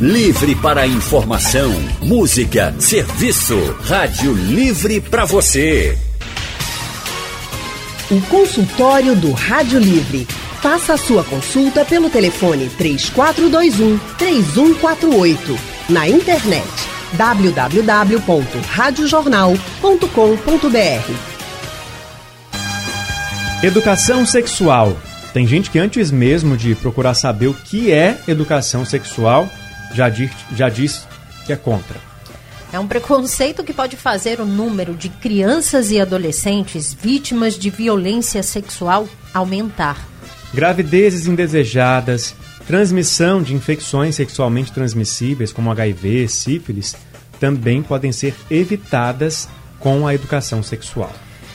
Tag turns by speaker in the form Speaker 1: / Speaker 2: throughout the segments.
Speaker 1: Livre para informação, música, serviço. Rádio Livre para você.
Speaker 2: O consultório do Rádio Livre. Faça a sua consulta pelo telefone 3421 3148. Na internet www.radiojornal.com.br.
Speaker 3: Educação sexual. Tem gente que antes mesmo de procurar saber o que é educação sexual, já diz, já diz que é contra.
Speaker 4: É um preconceito que pode fazer o número de crianças e adolescentes vítimas de violência sexual aumentar.
Speaker 3: Gravidezes indesejadas, transmissão de infecções sexualmente transmissíveis, como HIV, sífilis, também podem ser evitadas com a educação sexual.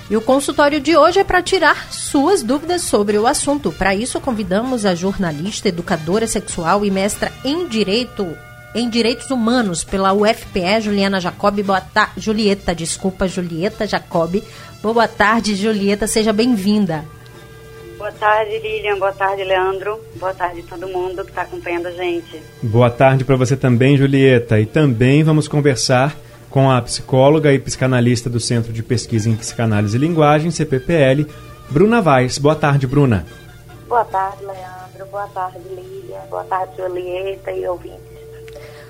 Speaker 4: E o consultório de hoje é para tirar suas dúvidas sobre o assunto. Para isso, convidamos a jornalista, educadora sexual e mestra em Direito em Direitos Humanos pela UFPE, Juliana Jacob. Boa tarde, Julieta, desculpa, Julieta Jacob. Boa tarde, Julieta, seja bem-vinda.
Speaker 5: Boa tarde, Lilian. Boa tarde, Leandro. Boa tarde a todo mundo que está acompanhando a gente.
Speaker 3: Boa tarde para você também, Julieta. E também vamos conversar com a psicóloga e psicanalista do Centro de Pesquisa em Psicanálise e Linguagem, CPPL, Bruna Vaz. Boa tarde, Bruna.
Speaker 5: Boa tarde, Leandro. Boa tarde, Lilian. Boa tarde, Julieta e ouvintes.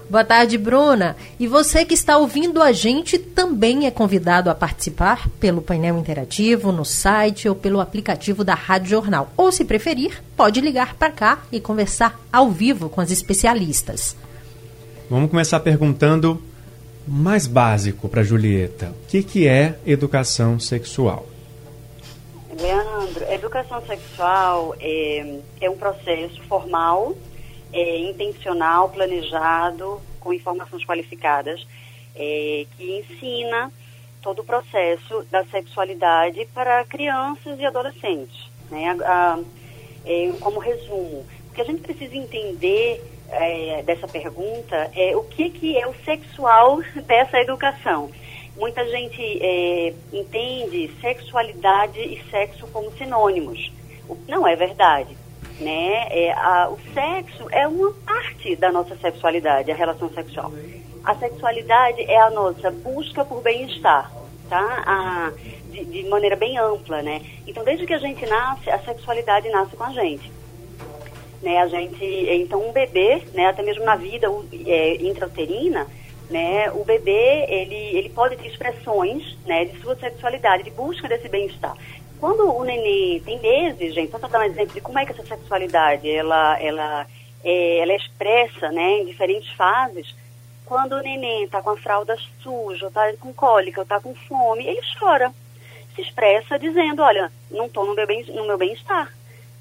Speaker 4: Boa tarde, Bruna. E você que está ouvindo a gente também é convidado a participar pelo painel interativo, no site ou pelo aplicativo da Rádio Jornal. Ou, se preferir, pode ligar para cá e conversar ao vivo com as especialistas.
Speaker 3: Vamos começar perguntando mais básico para Julieta. O que, que é educação sexual?
Speaker 5: Leandro, educação sexual é, é um processo formal é, intencional, planejado, com informações qualificadas, é, que ensina todo o processo da sexualidade para crianças e adolescentes. Né? A, a, é, como resumo, o que a gente precisa entender é, dessa pergunta é o que, que é o sexual dessa educação. Muita gente é, entende sexualidade e sexo como sinônimos. O não é verdade né? É, a, o sexo é uma parte da nossa sexualidade, a relação sexual. A sexualidade é a nossa busca por bem-estar, tá? A, de, de, maneira bem ampla, né? Então, desde que a gente nasce, a sexualidade nasce com a gente. Né, a gente, então um bebê, né, até mesmo na vida é, intrauterina, né, o bebê ele, ele pode ter expressões né, de sua sexualidade, de busca desse bem-estar. Quando o neném tem meses, gente, só para dar um exemplo de como é que essa sexualidade ela, ela, é, ela é expressa né, em diferentes fases, quando o neném está com a fralda suja, está com cólica, está com fome, ele chora. Se expressa dizendo, olha, não estou no meu bem-estar.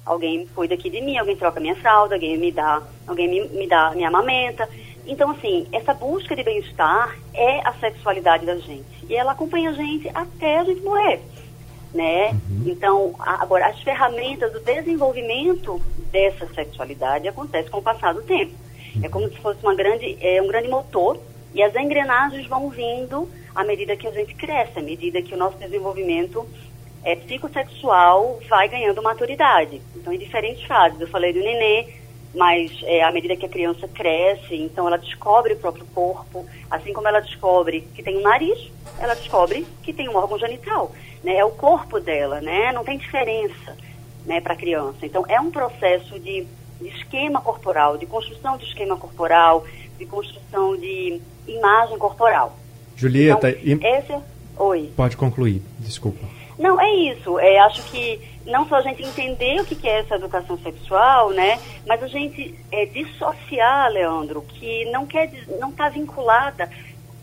Speaker 5: Alguém cuida aqui de mim, alguém troca minha fralda, alguém me dá, alguém me, me dá, me amamenta. Então, assim, essa busca de bem-estar é a sexualidade da gente. E ela acompanha a gente até a gente morrer né? Uhum. Então, agora, as ferramentas do desenvolvimento dessa sexualidade acontece com o passar do tempo. Uhum. É como se fosse uma grande, é, um grande motor e as engrenagens vão vindo à medida que a gente cresce, à medida que o nosso desenvolvimento é, psicossexual vai ganhando maturidade. Então, em diferentes fases. Eu falei do nenê, mas é, à medida que a criança cresce, então ela descobre o próprio corpo, assim como ela descobre que tem um nariz, ela descobre que tem um órgão genital né? É o corpo dela, né? Não tem diferença, né, para a criança. Então, é um processo de, de esquema corporal, de construção de esquema corporal, de construção de imagem corporal.
Speaker 3: Julieta,
Speaker 5: então, e... esse... Oi.
Speaker 3: Pode concluir, desculpa.
Speaker 5: Não, é isso. É, acho que não só a gente entender o que é essa educação sexual, né? Mas a gente é, dissociar, Leandro, que não quer, não está vinculada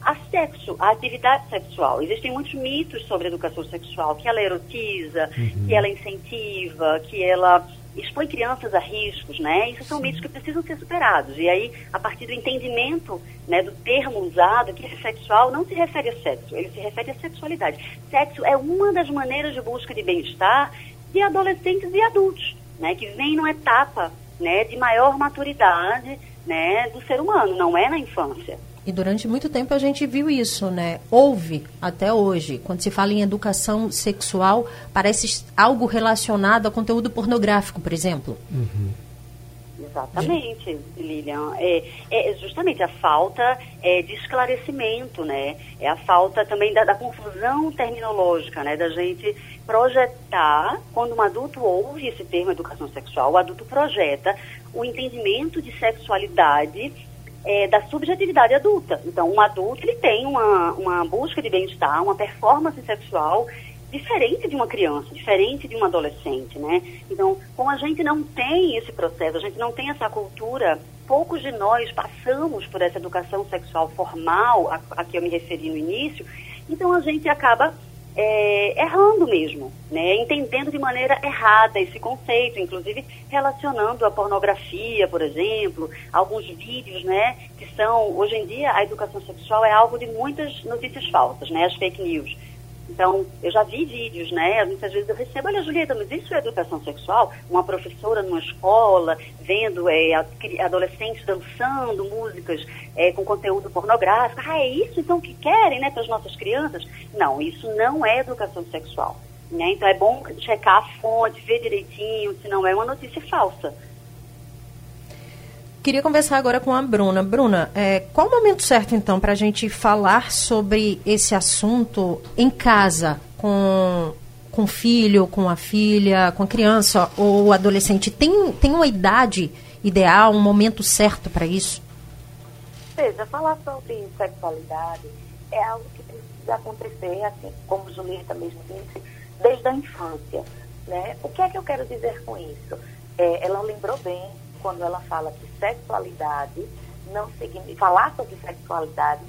Speaker 5: a sexo, a atividade sexual. Existem muitos mitos sobre a educação sexual, que ela erotiza, uhum. que ela incentiva, que ela expõe crianças a riscos, né? Isso são mitos que precisam ser superados. E aí, a partir do entendimento né, do termo usado, que esse sexual não se refere a sexo, ele se refere à sexualidade. Sexo é uma das maneiras de busca de bem-estar de adolescentes e adultos, né? Que vem numa etapa né, de maior maturidade né, do ser humano, não é na infância.
Speaker 4: E durante muito tempo a gente viu isso, né? Houve até hoje. Quando se fala em educação sexual, parece algo relacionado a conteúdo pornográfico, por exemplo.
Speaker 5: Uhum. Exatamente, Lilian. É, é justamente a falta é, de esclarecimento, né? É a falta também da, da, confusão terminológica, né? Da gente projetar, quando um adulto ouve esse termo educação sexual, o adulto projeta o entendimento de sexualidade é, da subjetividade adulta. Então, um adulto ele tem uma, uma busca de bem-estar, uma performance sexual diferente de uma criança, diferente de um adolescente, né? Então, como a gente não tem esse processo, a gente não tem essa cultura, poucos de nós passamos por essa educação sexual formal, a, a que eu me referi no início, então a gente acaba é, errando mesmo, né? entendendo de maneira errada esse conceito, inclusive relacionando a pornografia, por exemplo, alguns vídeos, né, que são, hoje em dia, a educação sexual é alvo de muitas notícias falsas, né, as fake news. Então, eu já vi vídeos, né? Muitas vezes eu recebo, olha, Julieta, mas isso é educação sexual? Uma professora numa escola, vendo é, adolescentes dançando músicas é, com conteúdo pornográfico. Ah, é isso então que querem, né, para as nossas crianças? Não, isso não é educação sexual. Né? Então, é bom checar a fonte, ver direitinho, se não é uma notícia falsa.
Speaker 4: Queria conversar agora com a Bruna. Bruna, é, qual o momento certo, então, para a gente falar sobre esse assunto em casa, com, com o filho, com a filha, com a criança ou adolescente? Tem, tem uma idade ideal, um momento certo para isso?
Speaker 6: Veja, falar sobre sexualidade é algo que precisa acontecer, assim como Julieta mesmo disse, desde a infância. Né? O que é que eu quero dizer com isso? É, ela lembrou bem quando ela fala que sexualidade não significa. Falar sobre sexualidade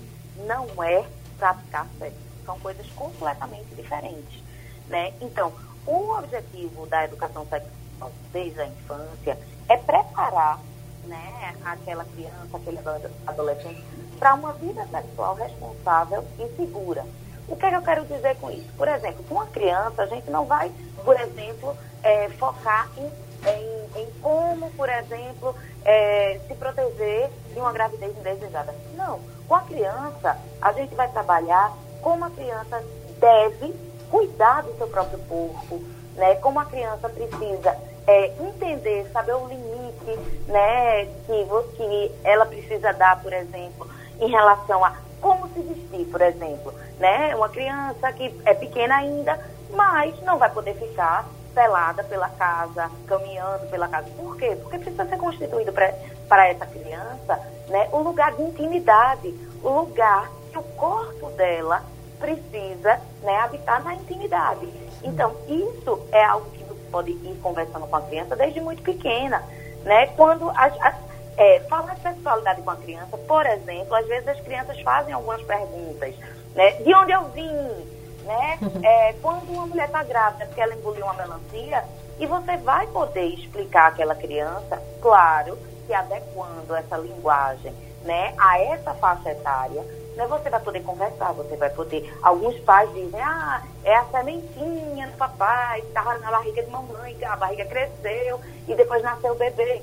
Speaker 6: não é praticar sexo. São coisas completamente diferentes. Né? Então, o objetivo da educação sexual desde a infância é preparar né, aquela criança, aquele adolescente, para uma vida sexual responsável e segura. O que, é que eu quero dizer com isso? Por exemplo, com uma criança, a gente não vai, por exemplo, é, focar em em, em como, por exemplo, é, se proteger de uma gravidez indesejada. Não. Com a criança, a gente vai trabalhar como a criança deve cuidar do seu próprio corpo, né? Como a criança precisa é, entender, saber o limite, né? Que, que ela precisa dar, por exemplo, em relação a como se vestir, por exemplo, né? Uma criança que é pequena ainda, mas não vai poder ficar pelada pela casa, caminhando pela casa. Por quê? Porque precisa ser constituído para essa criança né, o lugar de intimidade, o lugar que o corpo dela precisa né, habitar na intimidade. Então, isso é algo que você pode ir conversando com a criança desde muito pequena. Né? Quando a, a, é, falar de sexualidade com a criança, por exemplo, às vezes as crianças fazem algumas perguntas. Né? De onde eu vim? né? É, quando uma mulher está grávida porque ela engoliu uma melancia, e você vai poder explicar àquela criança, claro, que adequando essa linguagem né, a essa faixa etária, né, você vai poder conversar, você vai poder. Alguns pais dizem, ah, é a sementinha do papai, estava na barriga de mamãe, a barriga cresceu e depois nasceu o bebê.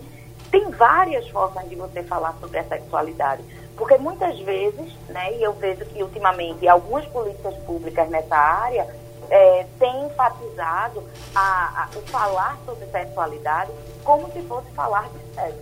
Speaker 6: Tem várias formas de você falar sobre a sexualidade. Porque muitas vezes, né, e eu vejo que ultimamente algumas políticas públicas nessa área é, têm enfatizado a, a, o falar sobre sexualidade como se fosse falar de sexo.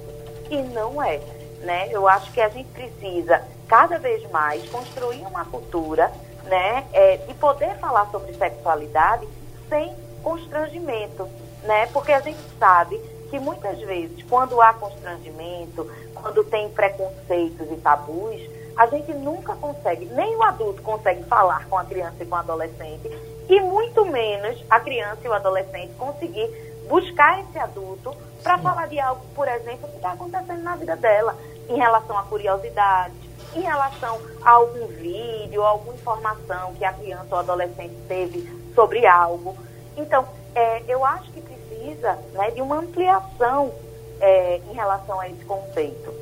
Speaker 6: E não é. Né? Eu acho que a gente precisa cada vez mais construir uma cultura né, é, de poder falar sobre sexualidade sem constrangimento, né? Porque a gente sabe que muitas vezes, quando há constrangimento, quando tem preconceitos e tabus, a gente nunca consegue, nem o adulto consegue falar com a criança e com o adolescente, e muito menos a criança e o adolescente conseguir buscar esse adulto para falar de algo, por exemplo, que está acontecendo na vida dela, em relação a curiosidades, em relação a algum vídeo, alguma informação que a criança ou adolescente teve sobre algo. Então, é, eu acho que precisa né, de uma ampliação é, em relação a esse conceito.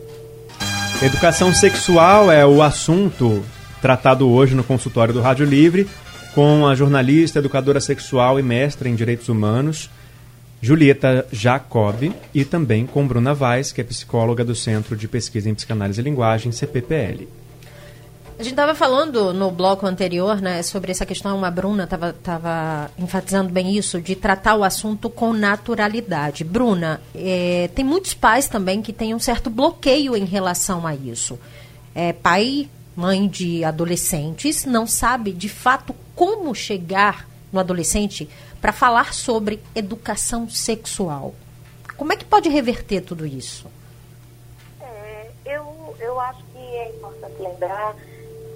Speaker 3: Educação sexual é o assunto tratado hoje no consultório do Rádio Livre com a jornalista, educadora sexual e mestra em direitos humanos, Julieta Jacob, e também com Bruna Vaz, que é psicóloga do Centro de Pesquisa em Psicanálise e Linguagem, CPPL.
Speaker 4: A gente estava falando no bloco anterior, né, sobre essa questão, a Bruna estava tava enfatizando bem isso, de tratar o assunto com naturalidade. Bruna, é, tem muitos pais também que têm um certo bloqueio em relação a isso. É, pai, mãe de adolescentes, não sabe de fato como chegar no adolescente para falar sobre educação sexual. Como é que pode reverter tudo isso?
Speaker 6: É, eu, eu acho que é importante lembrar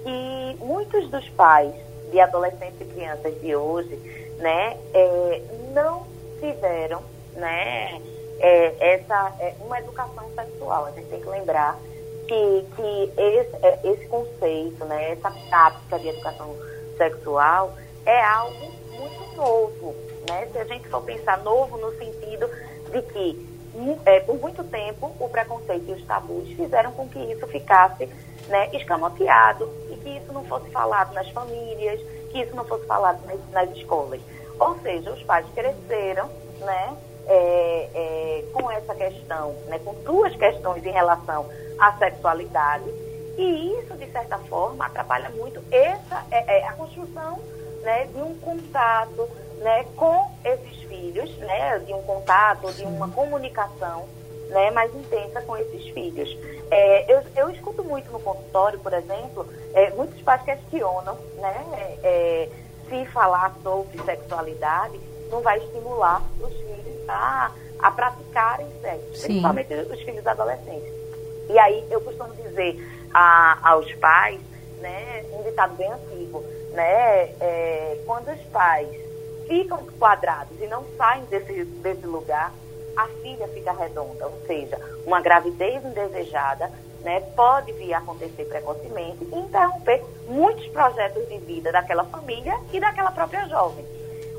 Speaker 6: que muitos dos pais de adolescentes e crianças de hoje, né, é, não tiveram, né, é, essa é, uma educação sexual. A gente tem que lembrar que, que esse, é, esse conceito, né, essa prática de educação sexual é algo muito novo, né? Se a gente for pensar novo no sentido de que é, por muito tempo o preconceito e os tabus fizeram com que isso ficasse né, escamoteado que isso não fosse falado nas famílias, que isso não fosse falado nas, escolas. Ou seja, os pais cresceram né, é, é, com essa questão, né, com duas questões em relação à sexualidade, e isso, de certa forma, atrapalha muito essa, é, é a construção né, de um contato né, com esses filhos, né, de um contato, de uma comunicação né, mais intensa com esses filhos. É, eu, eu escuto muito no consultório, por exemplo, é, muitos pais questionam né, é, se falar sobre sexualidade não vai estimular os filhos a, a praticarem sexo, Sim. principalmente os filhos adolescentes. E aí eu costumo dizer a, aos pais, né, um ditado bem antigo, né, é, quando os pais ficam quadrados e não saem desse, desse lugar, a filha fica redonda, ou seja, uma gravidez indesejada né, pode vir a acontecer precocemente e interromper muitos projetos de vida daquela família e daquela própria jovem.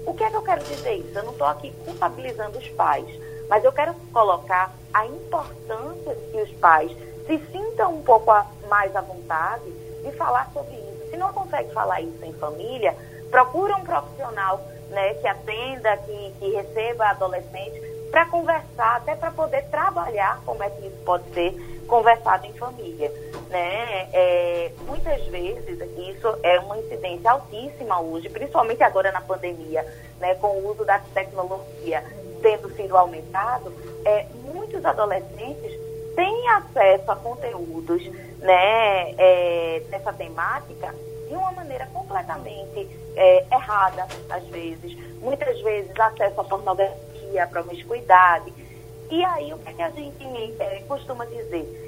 Speaker 6: O que é que eu quero dizer isso? Eu não estou aqui culpabilizando os pais, mas eu quero colocar a importância de que os pais se sintam um pouco mais à vontade de falar sobre isso. Se não consegue falar isso em família, procura um profissional né, que atenda, que, que receba adolescentes para conversar, até para poder trabalhar como é que isso pode ser conversado em família. Né? É, muitas vezes, isso é uma incidência altíssima hoje, principalmente agora na pandemia, né, com o uso da tecnologia tendo sido aumentado, é, muitos adolescentes têm acesso a conteúdos né, é, dessa temática de uma maneira completamente é, errada, às vezes. Muitas vezes acesso à pornografia, à promiscuidade. E aí, o que, é que a gente é, costuma dizer?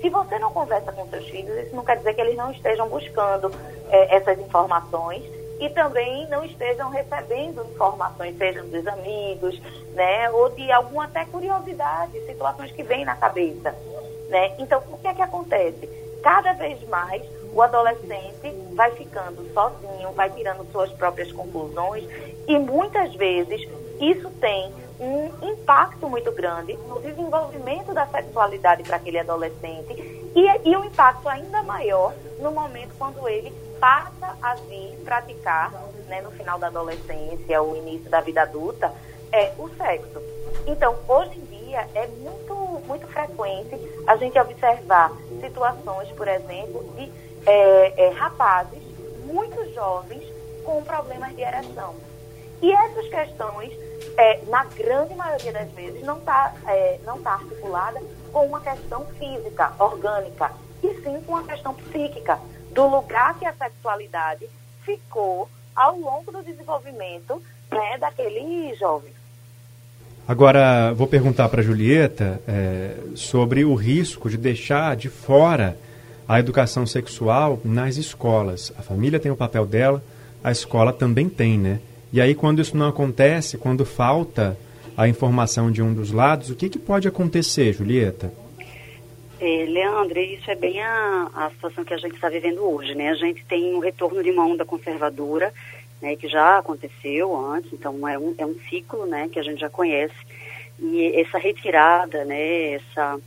Speaker 6: Se você não conversa com seus filhos, isso não quer dizer que eles não estejam buscando é, essas informações e também não estejam recebendo informações, sejam dos amigos, né, ou de alguma até curiosidade, situações que vêm na cabeça, né? Então, o que é que acontece? Cada vez mais o adolescente vai ficando sozinho, vai tirando suas próprias conclusões e muitas vezes isso tem um impacto muito grande no desenvolvimento da sexualidade para aquele adolescente e, e um impacto ainda maior no momento quando ele passa a vir praticar, né, no final da adolescência ou início da vida adulta, é o sexo. Então, hoje em dia é muito, muito frequente a gente observar situações, por exemplo, de é, é, rapazes muito jovens com problemas de ereção. E essas questões, é, na grande maioria das vezes, não está é, não tá articulada com uma questão física, orgânica, e sim com uma questão psíquica, do lugar que a sexualidade ficou ao longo do desenvolvimento né, daquele jovem.
Speaker 3: Agora, vou perguntar para a Julieta é, sobre o risco de deixar de fora a educação sexual nas escolas. A família tem o papel dela, a escola também tem, né? E aí, quando isso não acontece, quando falta a informação de um dos lados, o que, que pode acontecer, Julieta?
Speaker 5: É, Leandro, isso é bem a, a situação que a gente está vivendo hoje, né? A gente tem um retorno de uma onda conservadora, né, que já aconteceu antes, então é um, é um ciclo, né, que a gente já conhece. E essa retirada, né, essa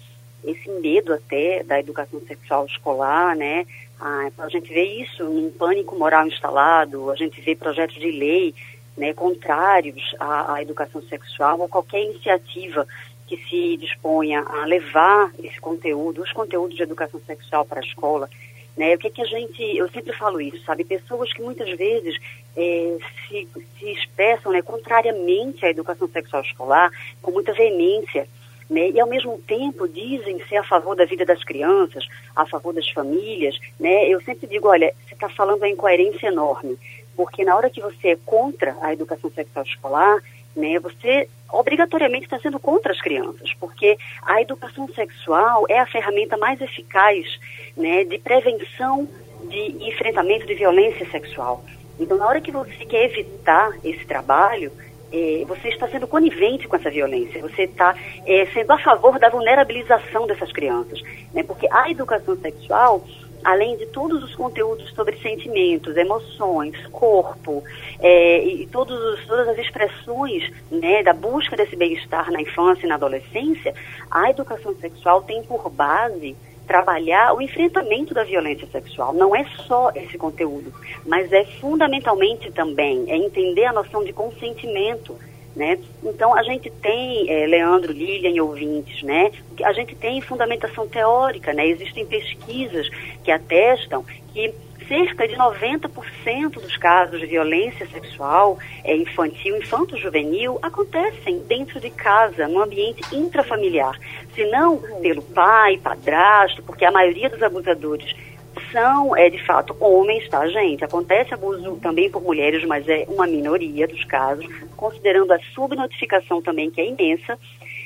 Speaker 5: esse medo até da educação sexual escolar, né? Ah, a gente vê isso num pânico moral instalado, a gente vê projetos de lei né, contrários à, à educação sexual ou qualquer iniciativa que se disponha a levar esse conteúdo, os conteúdos de educação sexual para a escola, Né? O que, que a gente, eu sempre falo isso, sabe? Pessoas que muitas vezes é, se, se expressam né, contrariamente à educação sexual escolar, com muita veemência, né? E ao mesmo tempo dizem ser a favor da vida das crianças, a favor das famílias, né? Eu sempre digo, olha, você está falando a incoerência enorme, porque na hora que você é contra a educação sexual escolar, né, você obrigatoriamente está sendo contra as crianças, porque a educação sexual é a ferramenta mais eficaz né, de prevenção de enfrentamento de violência sexual. Então, na hora que você quer evitar esse trabalho, é, você está sendo conivente com essa violência, você está é, sendo a favor da vulnerabilização dessas crianças. Né? Porque a educação sexual, além de todos os conteúdos sobre sentimentos, emoções, corpo é, e todos, todas as expressões né, da busca desse bem-estar na infância e na adolescência, a educação sexual tem por base trabalhar o enfrentamento da violência sexual. Não é só esse conteúdo, mas é fundamentalmente também é entender a noção de consentimento. Né? Então, a gente tem, é, Leandro, Lilian e ouvintes, né? a gente tem fundamentação teórica, né? existem pesquisas que atestam que cerca de 90% dos casos de violência sexual é, infantil, infanto-juvenil, acontecem dentro de casa, no ambiente intrafamiliar. Se não pelo pai, padrasto, porque a maioria dos abusadores são, é, de fato, homens, tá, gente? Acontece abuso também por mulheres, mas é uma minoria dos casos, considerando a subnotificação também, que é imensa.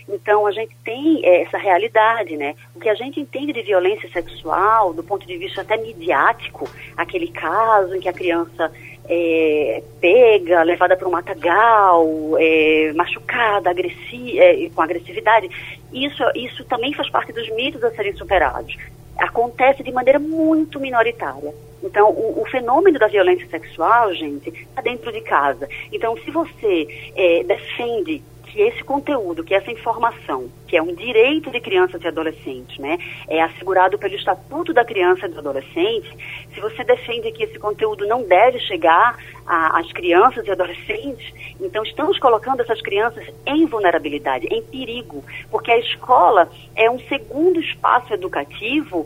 Speaker 5: Então, a gente tem é, essa realidade, né? O que a gente entende de violência sexual, do ponto de vista até midiático, aquele caso em que a criança é, pega, levada para um matagal, é, machucada, agressi é, com agressividade, isso, isso também faz parte dos mitos a serem superados. Acontece de maneira muito minoritária. Então, o, o, fenômeno da violência sexual, gente, está dentro de casa. Então, se você é, defende que esse conteúdo, que essa informação, que é um direito de crianças e adolescentes, né, é assegurado pelo Estatuto da Criança e do Adolescente, se você defende que esse conteúdo não deve chegar às crianças e adolescentes, então estamos colocando essas crianças em vulnerabilidade, em perigo, porque a escola é um segundo espaço educativo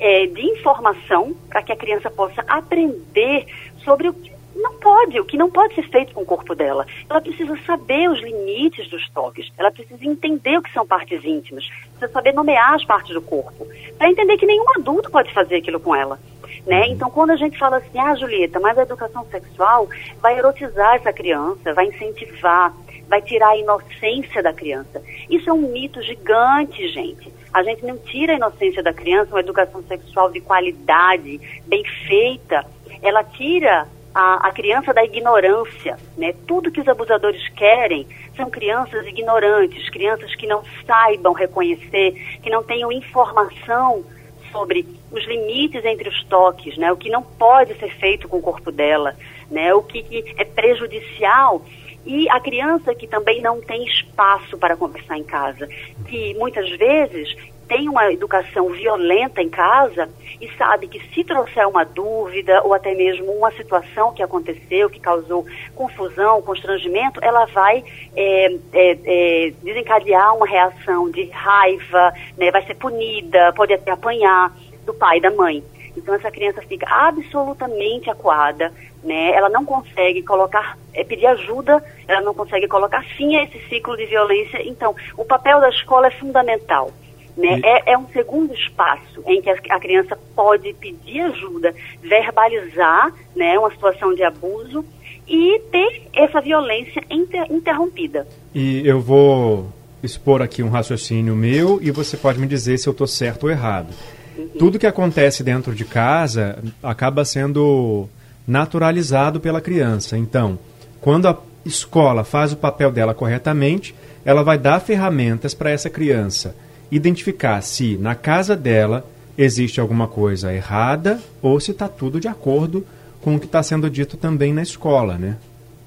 Speaker 5: é, de informação para que a criança possa aprender sobre o que não pode, o que não pode ser feito com o corpo dela. Ela precisa saber os limites dos toques, ela precisa entender o que são partes íntimas, precisa saber nomear as partes do corpo, para entender que nenhum adulto pode fazer aquilo com ela. Né? Então, quando a gente fala assim, ah, Julieta, mas a educação sexual vai erotizar essa criança, vai incentivar, vai tirar a inocência da criança. Isso é um mito gigante, gente. A gente não tira a inocência da criança, uma educação sexual de qualidade, bem feita, ela tira a, a, criança da ignorância. Né? Tudo que os abusadores querem são crianças ignorantes, crianças que não saibam reconhecer, que não tenham informação sobre os limites entre os toques, né? o que não pode ser feito com o corpo dela, né? o que, que é prejudicial. E a criança que também não tem espaço para conversar em casa, que muitas vezes tem uma educação violenta em casa e sabe que se trouxer uma dúvida ou até mesmo uma situação que aconteceu, que causou confusão, constrangimento, ela vai é, é, é, desencadear uma reação de raiva, né, vai ser punida, pode até apanhar do pai da mãe. Então essa criança fica absolutamente acuada, né? Ela não consegue colocar, é, pedir ajuda, ela não consegue colocar fim a esse ciclo de violência. Então, o papel da escola é fundamental. Né? E... É, é, um segundo espaço em que a, criança pode pedir ajuda, verbalizar né, uma situação de abuso e ter essa violência inter, interrompida.
Speaker 3: E eu vou expor aqui um raciocínio meu e você pode me dizer se eu estou certo ou errado. Uhum. Tudo que acontece dentro de casa acaba sendo naturalizado pela criança. Então, quando a escola faz o papel dela corretamente, ela vai dar ferramentas para essa criança identificar se na casa dela existe alguma coisa errada ou se está tudo de acordo com o que está sendo dito também na escola, né?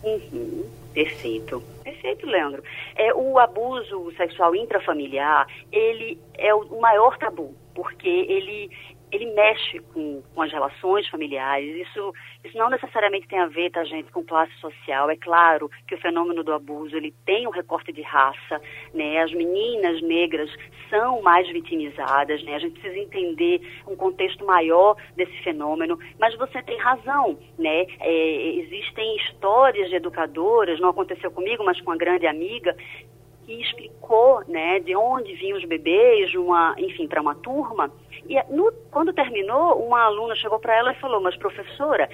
Speaker 5: Uhum, perfeito. Perfeito, Leandro. É, o abuso sexual intrafamiliar, ele é o maior tabu, porque ele ele mexe com, com as relações familiares. Isso, isso não necessariamente tem a ver, tá, gente, com classe social. É claro que o fenômeno do abuso ele tem um recorte de raça, né? As meninas negras são mais vitimizadas, né? A gente precisa entender um contexto maior desse fenômeno. Mas você tem razão, né? É, existem histórias de educadoras, não aconteceu comigo, mas com uma grande amiga, que explicou né, de onde vinham os bebês, uma, enfim, para uma turma. E no, quando terminou, uma aluna chegou para ela e falou: Mas professora,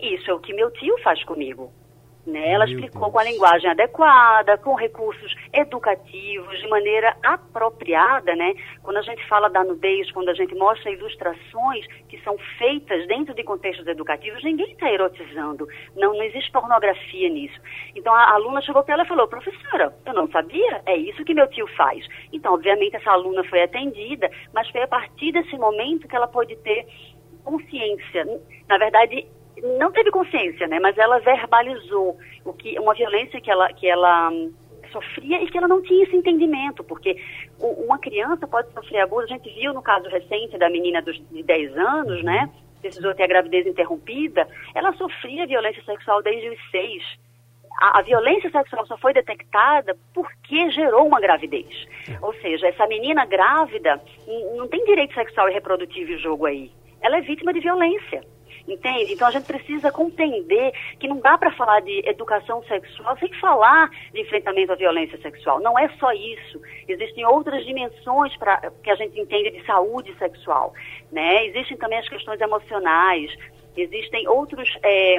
Speaker 5: isso é o que meu tio faz comigo. Né? Ela explicou com a linguagem adequada, com recursos educativos, de maneira apropriada, né? Quando a gente fala da nudez, quando a gente mostra ilustrações que são feitas dentro de contextos educativos, ninguém está erotizando. Não, não existe pornografia nisso. Então a aluna chegou para ela e falou, professora, eu não sabia, é isso que meu tio faz. Então, obviamente, essa aluna foi atendida, mas foi a partir desse momento que ela pôde ter consciência. Na verdade, não teve consciência, né? Mas ela verbalizou o que uma violência que ela que ela hum, sofria e que ela não tinha esse entendimento, porque uma criança pode sofrer abuso. A gente viu no caso recente da menina dos, de 10 anos, né? Precisou ter a gravidez interrompida. Ela sofria violência sexual desde os 6. A, a, violência sexual só foi detectada porque gerou uma gravidez. Ou seja, essa menina grávida não tem direito sexual e reprodutivo em jogo aí. Ela é vítima de violência. Entende? Então a gente precisa compreender que não dá para falar de educação sexual sem falar de enfrentamento à violência sexual. Não é só isso. Existem outras dimensões para que a gente entende de saúde sexual. Né? Existem também as questões emocionais, existem outros, é,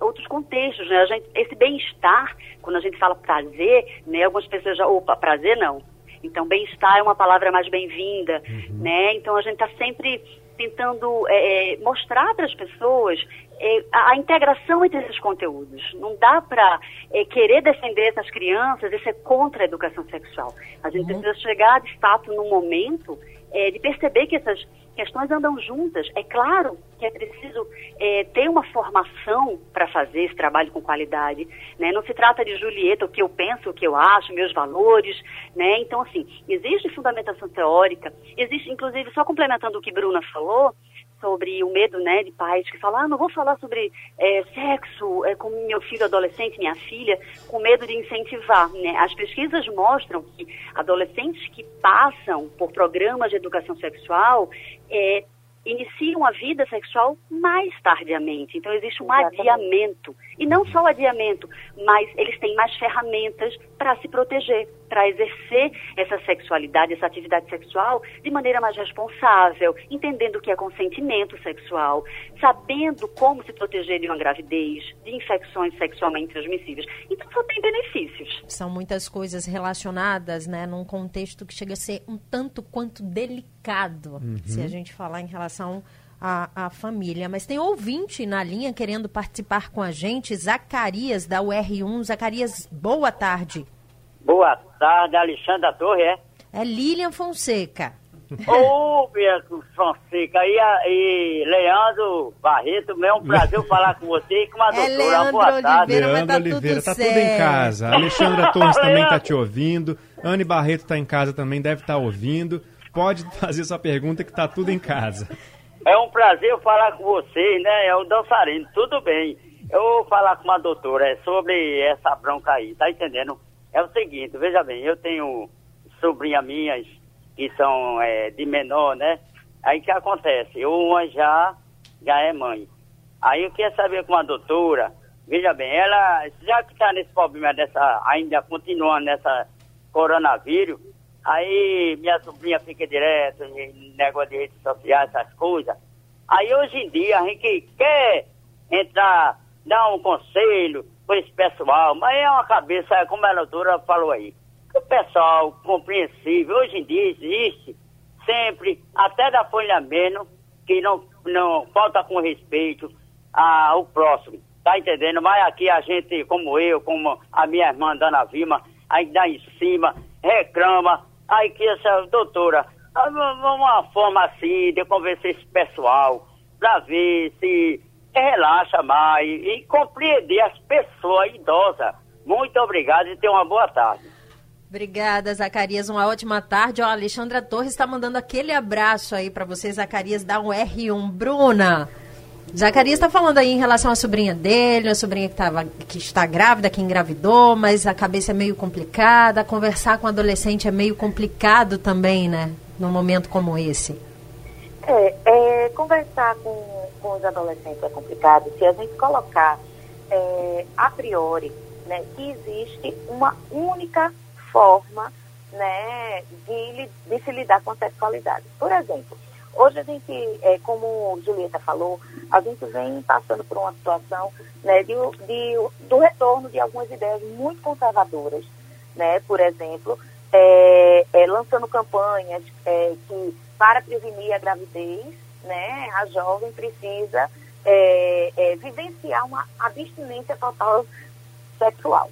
Speaker 5: outros contextos, né? A gente, esse bem-estar, quando a gente fala prazer, né? Algumas pessoas já, opa, prazer não. Então, bem-estar é uma palavra mais bem-vinda, uhum. né? Então, a gente está sempre tentando é, é mostrar para as pessoas é, a, a, integração entre esses conteúdos. Não dá para é, querer defender essas crianças e ser contra a educação sexual. A gente uhum. precisa chegar, de fato, num momento é, de perceber que essas questões andam juntas. É claro que é preciso é, ter uma formação para fazer esse trabalho com qualidade. Né? Não se trata de Julieta, o que eu penso, o que eu acho, meus valores. Né? Então, assim, existe fundamentação teórica, existe, inclusive, só complementando o que Bruna falou, sobre o medo né, de pais que falam, ah, não vou falar sobre é, sexo é, com meu filho adolescente, minha filha, com medo de incentivar. Né? As pesquisas mostram que adolescentes que passam por programas de educação sexual é, iniciam a vida sexual mais tardiamente. Então existe um Exatamente. adiamento. E não só o adiamento, mas eles têm mais ferramentas para se proteger, para exercer essa sexualidade, essa atividade sexual de maneira mais responsável, entendendo o que é consentimento sexual, sabendo como se proteger de uma gravidez, de infecções sexualmente transmissíveis. Então só tem benefícios.
Speaker 4: São muitas coisas relacionadas, né, num contexto que chega a ser um tanto quanto delicado, uhum. se a gente falar em relação à, à família. Mas tem ouvinte na linha querendo participar com a gente, Zacarias, da UR1. Zacarias, boa tarde.
Speaker 7: Boa tarde, Alexandre da Torre, é?
Speaker 4: É Lilian Fonseca.
Speaker 7: Ô, Beatriz Fonseca e, e Leandro Barreto, é um prazer falar com você e com a é doutora.
Speaker 4: Leandro Boa tarde. Oliveira,
Speaker 3: Leandro tá Oliveira, tá tudo em casa. Alexandra Torres também está te ouvindo. Anne Barreto está em casa também, deve estar tá ouvindo. Pode fazer sua pergunta que está tudo em casa.
Speaker 7: É um prazer falar com você, né? É o dançarino, tudo bem. Eu vou falar com uma doutora é sobre essa bronca aí, tá entendendo? É o seguinte, veja bem, eu tenho sobrinhas minhas que são é, de menor, né? Aí que acontece? Uma já, já é mãe. Aí eu queria saber com a doutora, veja bem, ela, já que está nesse problema dessa, ainda continuando nessa coronavírus, aí minha sobrinha fica direto negócio de redes sociais, essas coisas. Aí hoje em dia a gente quer entrar, dar um conselho, para esse pessoal, mas é uma cabeça, como a doutora falou aí, o pessoal compreensível, hoje em dia existe sempre, até da folha menos, que não, não falta com respeito ao próximo, tá entendendo? Mas aqui a gente, como eu, como a minha irmã Dana Vima, aí dá em cima, reclama, aí que essa doutora, uma forma assim de convencer esse pessoal, para ver se relaxa mais e compreender as pessoas idosas. Muito obrigado e tenha uma boa tarde.
Speaker 4: Obrigada, Zacarias. Uma ótima tarde. A Alexandra Torres está mandando aquele abraço aí para você, Zacarias. Dá um R1. Bruna, Zacarias está falando aí em relação à sobrinha dele, a sobrinha que, tava, que está grávida, que engravidou, mas a cabeça é meio complicada. Conversar com adolescente é meio complicado também, né? Num momento como esse.
Speaker 6: É, é conversar com, com os adolescentes é complicado se a gente colocar é, a priori né, que existe uma única forma né, de, de se lidar com a sexualidade. Por exemplo, Hoje a gente, é, como Julieta falou, a gente vem passando por uma situação né, de, de, do retorno de algumas ideias muito conservadoras, né? Por exemplo, é, é, lançando campanhas é, que para prevenir a gravidez, né, a jovem precisa é, é, vivenciar uma abstinência total sexual.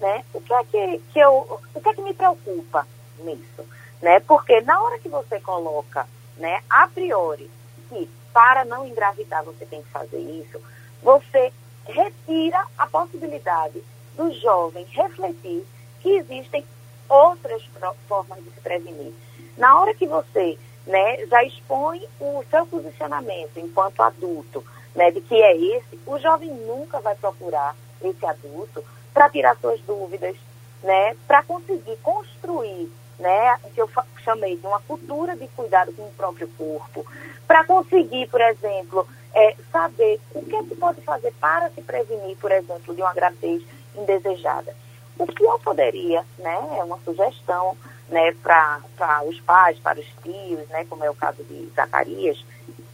Speaker 6: Né? O que é que, que eu, o que é que me preocupa nisso? Né? Porque na hora que você coloca né, a priori, que para não engravidar você tem que fazer isso, você retira a possibilidade do jovem refletir que existem outras formas de se prevenir. Na hora que você né, já expõe o seu posicionamento enquanto adulto, né, de que é esse, o jovem nunca vai procurar esse adulto para tirar suas dúvidas, né, para conseguir construir né, que eu chamei de uma cultura de cuidado com o próprio corpo, para conseguir, por exemplo, é, saber o que é que pode fazer para se prevenir, por exemplo, de uma gravidez indesejada. O que eu poderia, né, é uma sugestão, né, para os pais, para os tios, né, como é o caso de Zacarias,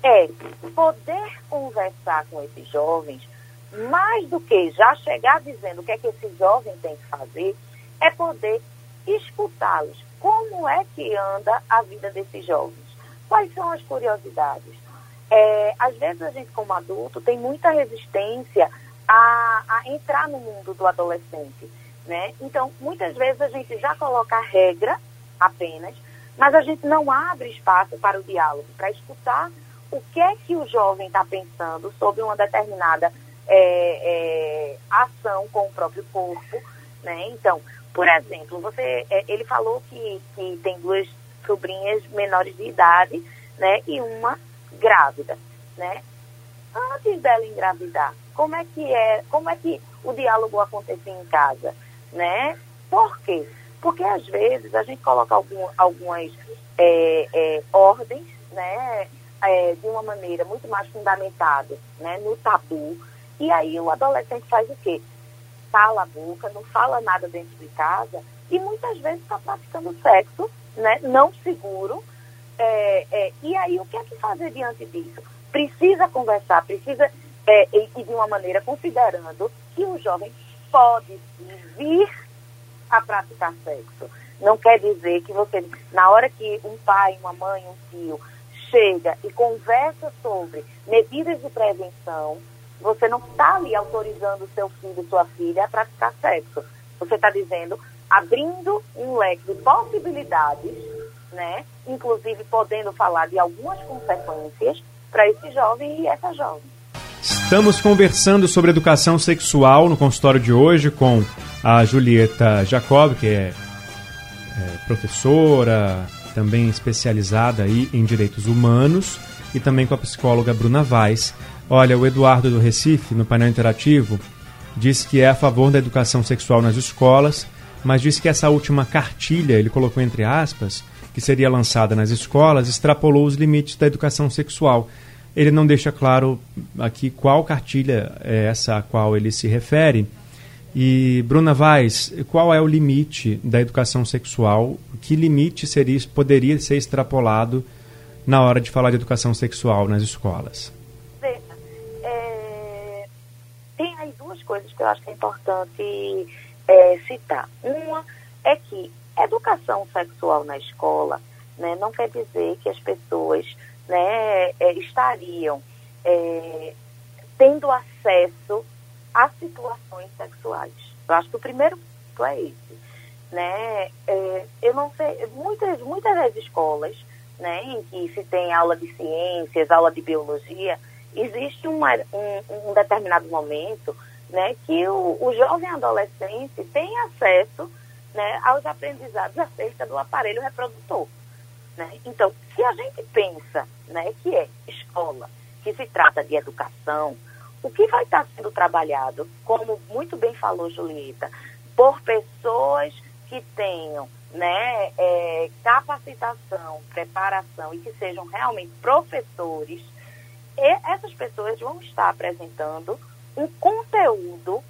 Speaker 6: é poder conversar com esses jovens, mais do que já chegar dizendo o que é que esse jovem tem que fazer, é poder escutá-los, como é que anda a vida desses jovens? Quais são as curiosidades? É, às vezes a gente, como adulto, tem muita resistência a, a entrar no mundo do adolescente. Né? Então, muitas vezes a gente já coloca a regra apenas, mas a gente não abre espaço para o diálogo, para escutar o que é que o jovem está pensando sobre uma determinada é, é, ação com o próprio corpo. Né? Então, por exemplo, você, é, ele falou que, que tem duas sobrinhas menores de idade, né, e uma grávida, né? Antes dela engravidar, como é que é, como é que o diálogo acontecia em casa, né? Por quê? Porque às vezes a gente coloca algum, algumas é, é, ordens, né, é, de uma maneira muito mais fundamentada, né, no tabu, e aí o adolescente faz o quê? cala a boca, não fala nada dentro de casa e muitas vezes está praticando sexo, né, não seguro. É, é, e aí, o que é que fazer diante disso? Precisa conversar, precisa, é, e, e de uma maneira considerando que o jovem pode vir a praticar sexo. Não quer dizer que você, na hora que um pai, uma mãe, um tio chega e conversa sobre medidas de prevenção, você não está ali autorizando seu filho, sua filha a praticar sexo. Você está dizendo, abrindo um leque de possibilidades, né? Inclusive podendo falar de algumas consequências para esse jovem e essa jovem.
Speaker 3: Estamos conversando sobre educação sexual no consultório de hoje com a Julieta Jacob, que é, é professora, também especializada aí em direitos humanos, e também com a psicóloga Bruna Vaz. Olha, o Eduardo do Recife, no painel interativo, diz que é a favor da educação sexual nas escolas, mas diz que essa última cartilha, ele colocou entre aspas, que seria lançada nas escolas, extrapolou os limites da educação sexual. Ele não deixa claro aqui qual cartilha é essa a qual ele se refere. E Bruna Vaz, qual é o limite da educação sexual? Que limite seria poderia ser extrapolado na hora de falar de educação sexual nas escolas?
Speaker 6: coisas que eu acho que é importante é, citar. Uma é que educação sexual na escola né, não quer dizer que as pessoas né, é, estariam é, tendo acesso a situações sexuais. Eu acho que o primeiro ponto é esse. Né? É, eu não sei, muitas, muitas das escolas né, em que se tem aula de ciências, aula de biologia, existe uma, um, um determinado momento né, que o, o jovem adolescente tem acesso né, aos aprendizados acerca do aparelho reprodutor. Né? Então, se a gente pensa né, que é escola, que se trata de educação, o que vai estar sendo trabalhado, como muito bem falou Julieta, por pessoas que tenham né, é, capacitação, preparação e que sejam realmente professores, essas pessoas vão estar apresentando um conteúdo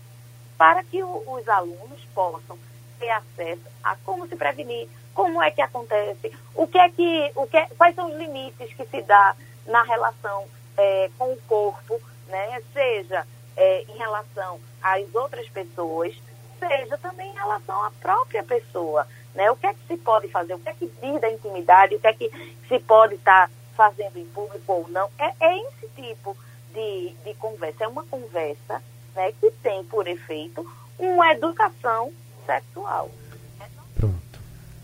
Speaker 6: para que os alunos possam ter acesso a como se prevenir, como é que acontece, o que é que, o que é, quais são os limites que se dá na relação é, com o corpo, né? seja é, em relação às outras pessoas, seja também em relação à própria pessoa. Né? O que é que se pode fazer, o que é que diz da intimidade, o que é que se pode estar tá fazendo em público ou não. É, é esse tipo de, de conversa, é uma conversa né, que tem por efeito uma educação sexual.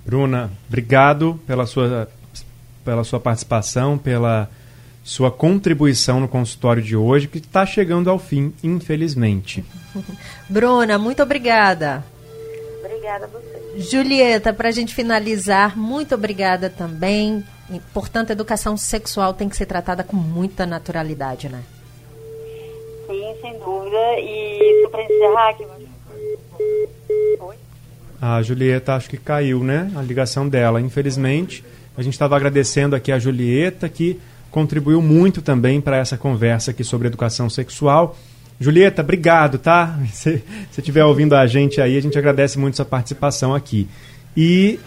Speaker 3: Bruna, obrigado pela sua, pela sua participação, pela sua contribuição no consultório de hoje, que está chegando ao fim, infelizmente.
Speaker 4: Bruna, muito obrigada.
Speaker 6: Obrigada a você.
Speaker 4: Julieta, para a gente finalizar, muito obrigada também. Portanto, a educação sexual tem que ser tratada com muita naturalidade, né?
Speaker 5: Sim, sem dúvida. E só para encerrar aqui.
Speaker 3: A Julieta acho que caiu, né? A ligação dela, infelizmente. A gente estava agradecendo aqui a Julieta, que contribuiu muito também para essa conversa aqui sobre educação sexual. Julieta, obrigado, tá? Se você estiver ouvindo a gente aí, a gente agradece muito sua participação aqui. E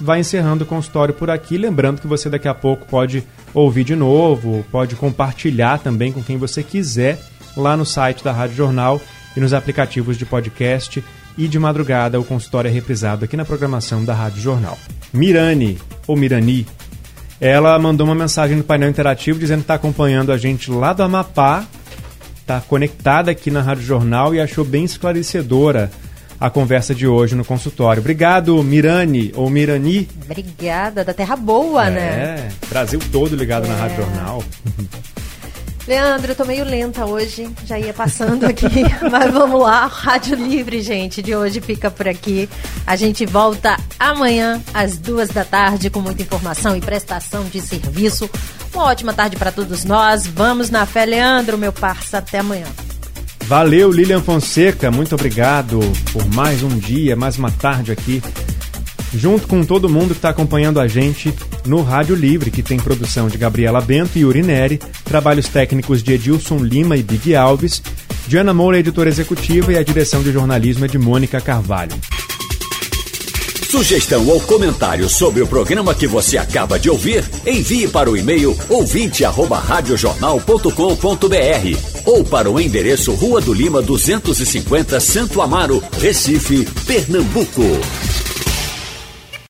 Speaker 3: vai encerrando o consultório por aqui, lembrando que você daqui a pouco pode ouvir de novo, pode compartilhar também com quem você quiser lá no site da Rádio Jornal e nos aplicativos de podcast e de madrugada o consultório é reprisado aqui na programação da Rádio Jornal. Mirani, ou Mirani, ela mandou uma mensagem no painel interativo dizendo que está acompanhando a gente lá do Amapá, está conectada aqui na Rádio Jornal e achou bem esclarecedora a conversa de hoje no consultório. Obrigado, Mirani ou Mirani.
Speaker 4: Obrigada, da Terra Boa,
Speaker 3: é,
Speaker 4: né?
Speaker 3: É, Brasil todo ligado é. na Rádio Jornal.
Speaker 4: Leandro, eu tô meio lenta hoje, já ia passando aqui, mas vamos lá. Rádio Livre, gente, de hoje fica por aqui. A gente volta amanhã às duas da tarde com muita informação e prestação de serviço. Uma ótima tarde para todos nós. Vamos na fé, Leandro, meu parça. Até amanhã.
Speaker 3: Valeu, Lilian Fonseca. Muito obrigado por mais um dia, mais uma tarde aqui junto com todo mundo que está acompanhando a gente no Rádio Livre, que tem produção de Gabriela Bento e Urineri, trabalhos técnicos de Edilson Lima e Big Alves, Diana Moura, editora executiva, e a direção de jornalismo é de Mônica Carvalho.
Speaker 1: Sugestão ou comentário sobre o programa que você acaba de ouvir, envie para o e-mail ouvinte@radiojornal.com.br ou para o endereço Rua do Lima 250, Santo Amaro, Recife, Pernambuco.